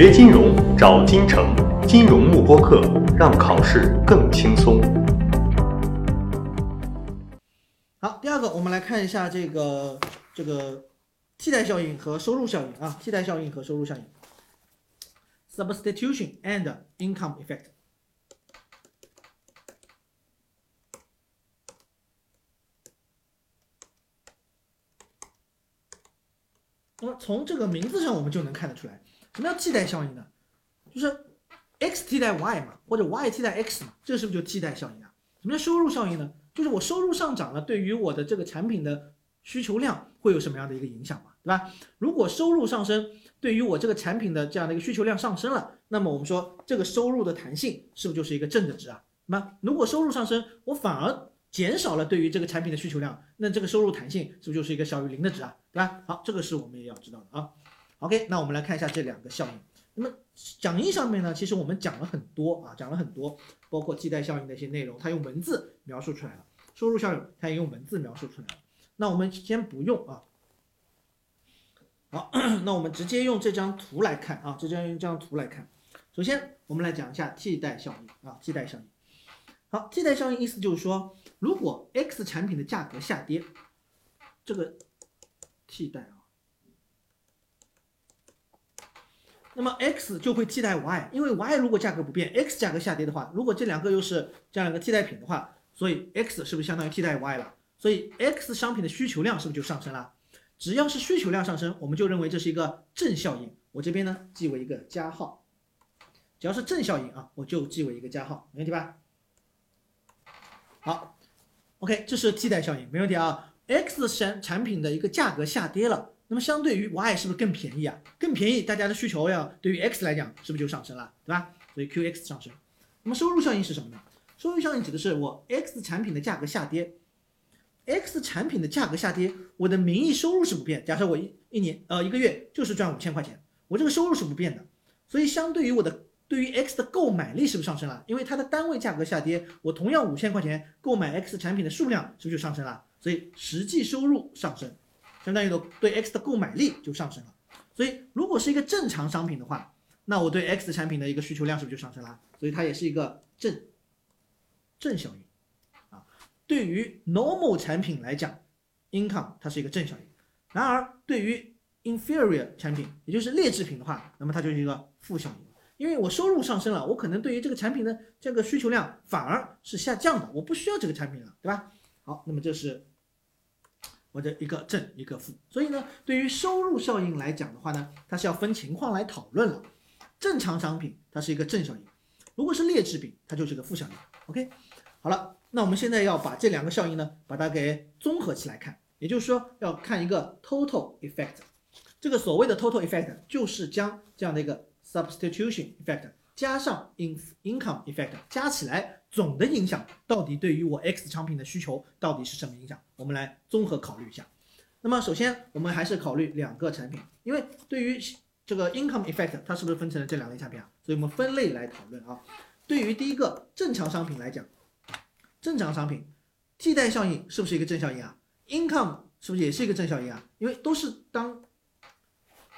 学金融找金城，金融慕播课，让考试更轻松。好，第二个我们来看一下这个这个替代效应和收入效应啊，替代效应和收入效应，substitution and income effect。那么从这个名字上我们就能看得出来，什么叫替代效应呢？就是 x 替代 y 嘛，或者 y 替代 x 嘛，这是不是就替代效应啊？什么叫收入效应呢？就是我收入上涨了，对于我的这个产品的需求量会有什么样的一个影响嘛，对吧？如果收入上升，对于我这个产品的这样的一个需求量上升了，那么我们说这个收入的弹性是不是就是一个正的值啊？那么如果收入上升，我反而减少了对于这个产品的需求量，那这个收入弹性是不是就是一个小于零的值啊？对吧？好，这个是我们也要知道的啊。OK，那我们来看一下这两个效应。那么讲义上面呢，其实我们讲了很多啊，讲了很多，包括替代效应的一些内容，它用文字描述出来了。收入效应它也用文字描述出来了。那我们先不用啊。好，那我们直接用这张图来看啊，直接用这张图来看。首先，我们来讲一下替代效应啊，替代效应。好，替代效应意思就是说，如果 X 产品的价格下跌，这个替代啊。那么 x 就会替代 y，因为 y 如果价格不变，x 价格下跌的话，如果这两个又是这样两个替代品的话，所以 x 是不是相当于替代 y 了？所以 x 商品的需求量是不是就上升了？只要是需求量上升，我们就认为这是一个正效应。我这边呢记为一个加号，只要是正效应啊，我就记为一个加号，没问题吧？好，OK，这是替代效应，没问题啊。x 产产品的一个价格下跌了。那么相对于 y 是不是更便宜啊？更便宜，大家的需求量对于 x 来讲是不是就上升了，对吧？所以 qx 上升。那么收入效应是什么呢？收入效应指的是我 x 产品的价格下跌，x 产品的价格下跌，我的名义收入是不变。假设我一一年呃一个月就是赚五千块钱，我这个收入是不变的。所以相对于我的对于 x 的购买力是不是上升了？因为它的单位价格下跌，我同样五千块钱购买 x 产品的数量是不是就上升了？所以实际收入上升。相当于的对 X 的购买力就上升了，所以如果是一个正常商品的话，那我对 X 产品的一个需求量是不是就上升了？所以它也是一个正正效应啊。对于 normal 产品来讲，income 它是一个正效应，然而对于 inferior 产品，也就是劣质品的话，那么它就是一个负效应，因为我收入上升了，我可能对于这个产品的这个需求量反而是下降的，我不需要这个产品了，对吧？好，那么这是。或者一个正一个负，所以呢，对于收入效应来讲的话呢，它是要分情况来讨论了。正常商品它是一个正效应，如果是劣质品，它就是个负效应。OK，好了，那我们现在要把这两个效应呢，把它给综合起来看，也就是说要看一个 total effect。这个所谓的 total effect 就是将这样的一个 substitution effect 加上 in income effect 加起来。总的影响到底对于我 X 商品的需求到底是什么影响？我们来综合考虑一下。那么首先我们还是考虑两个产品，因为对于这个 income effect 它是不是分成了这两类产品啊？所以我们分类来讨论啊。对于第一个正常商品来讲，正常商品替代效应是不是一个正效应啊？income 是不是也是一个正效应啊？因为都是当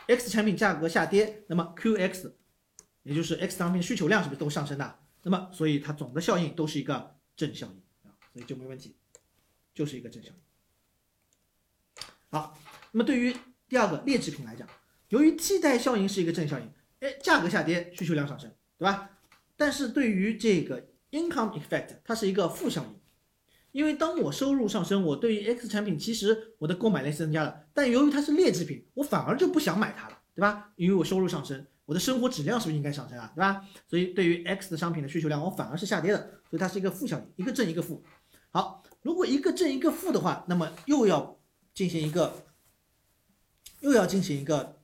X 产品价格下跌，那么 QX 也就是 X 商品需求量是不是都上升的？那么，所以它总的效应都是一个正效应啊，所以就没问题，就是一个正效应。好，那么对于第二个劣质品来讲，由于替代效应是一个正效应，哎，价格下跌，需求量上升，对吧？但是对于这个 income effect，它是一个负效应，因为当我收入上升，我对于 X 产品其实我的购买力增加了，但由于它是劣质品，我反而就不想买它了，对吧？因为我收入上升。我的生活质量是不是应该上升啊？对吧？所以对于 X 的商品的需求量，我反而是下跌的，所以它是一个负效应，一个正一个负。好，如果一个正一个负的话，那么又要进行一个又要进行一个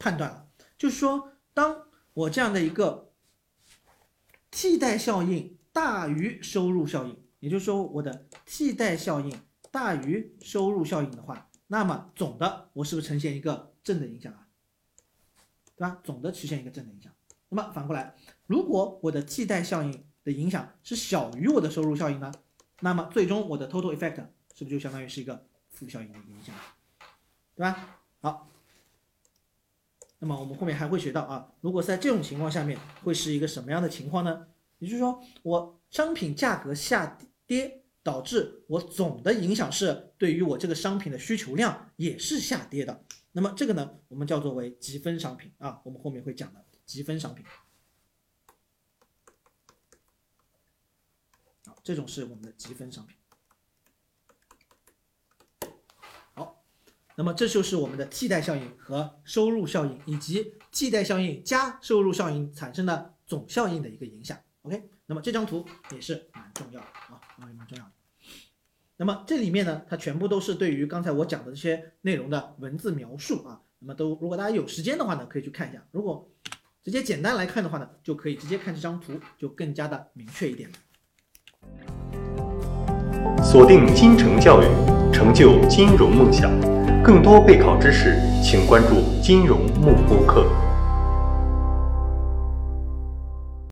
判断了，就是说，当我这样的一个替代效应大于收入效应，也就是说我的替代效应大于收入效应的话，那么总的我是不是呈现一个正的影响啊？对吧？总的实现一个正的影响。那么反过来，如果我的替代效应的影响是小于我的收入效应呢？那么最终我的 total effect 是不是就相当于是一个负效应的影响？对吧？好，那么我们后面还会学到啊，如果在这种情况下面会是一个什么样的情况呢？也就是说，我商品价格下跌，导致我总的影响是对于我这个商品的需求量也是下跌的。那么这个呢，我们叫做为积分商品啊，我们后面会讲的积分商品。好，这种是我们的积分商品。好，那么这就是我们的替代效应和收入效应，以及替代效应加收入效应产生的总效应的一个影响。OK，那么这张图也是蛮重要的啊，也蛮重要的。那么这里面呢，它全部都是对于刚才我讲的这些内容的文字描述啊。那么都，如果大家有时间的话呢，可以去看一下；如果直接简单来看的话呢，就可以直接看这张图，就更加的明确一点。锁定金城教育，成就金融梦想。更多备考知识，请关注金融慕播课。